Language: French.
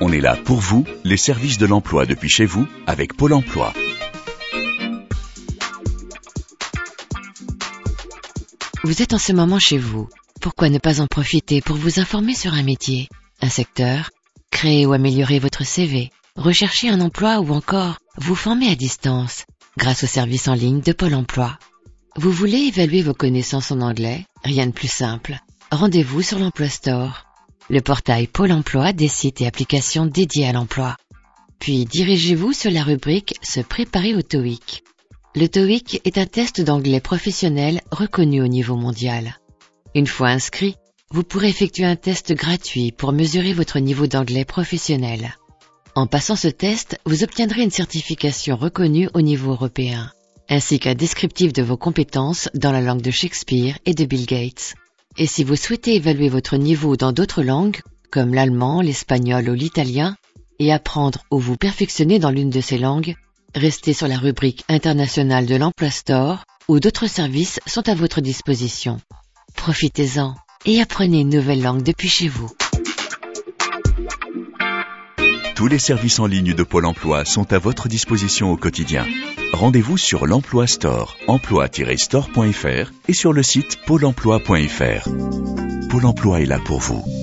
On est là pour vous, les services de l'emploi depuis chez vous, avec Pôle emploi. Vous êtes en ce moment chez vous. Pourquoi ne pas en profiter pour vous informer sur un métier, un secteur, créer ou améliorer votre CV, rechercher un emploi ou encore vous former à distance grâce au service en ligne de Pôle emploi? Vous voulez évaluer vos connaissances en anglais? Rien de plus simple. Rendez-vous sur l'Emploi Store le portail Pôle emploi des sites et applications dédiés à l'emploi. Puis dirigez-vous sur la rubrique Se préparer au TOEIC. Le TOEIC est un test d'anglais professionnel reconnu au niveau mondial. Une fois inscrit, vous pourrez effectuer un test gratuit pour mesurer votre niveau d'anglais professionnel. En passant ce test, vous obtiendrez une certification reconnue au niveau européen, ainsi qu'un descriptif de vos compétences dans la langue de Shakespeare et de Bill Gates. Et si vous souhaitez évaluer votre niveau dans d'autres langues, comme l'allemand, l'espagnol ou l'italien, et apprendre ou vous perfectionner dans l'une de ces langues, restez sur la rubrique internationale de l'Emploi Store où d'autres services sont à votre disposition. Profitez-en et apprenez une nouvelle langue depuis chez vous. Tous les services en ligne de Pôle emploi sont à votre disposition au quotidien. Rendez-vous sur l'Emploi Store, emploi-store.fr et sur le site pôle emploi.fr. Pôle emploi est là pour vous.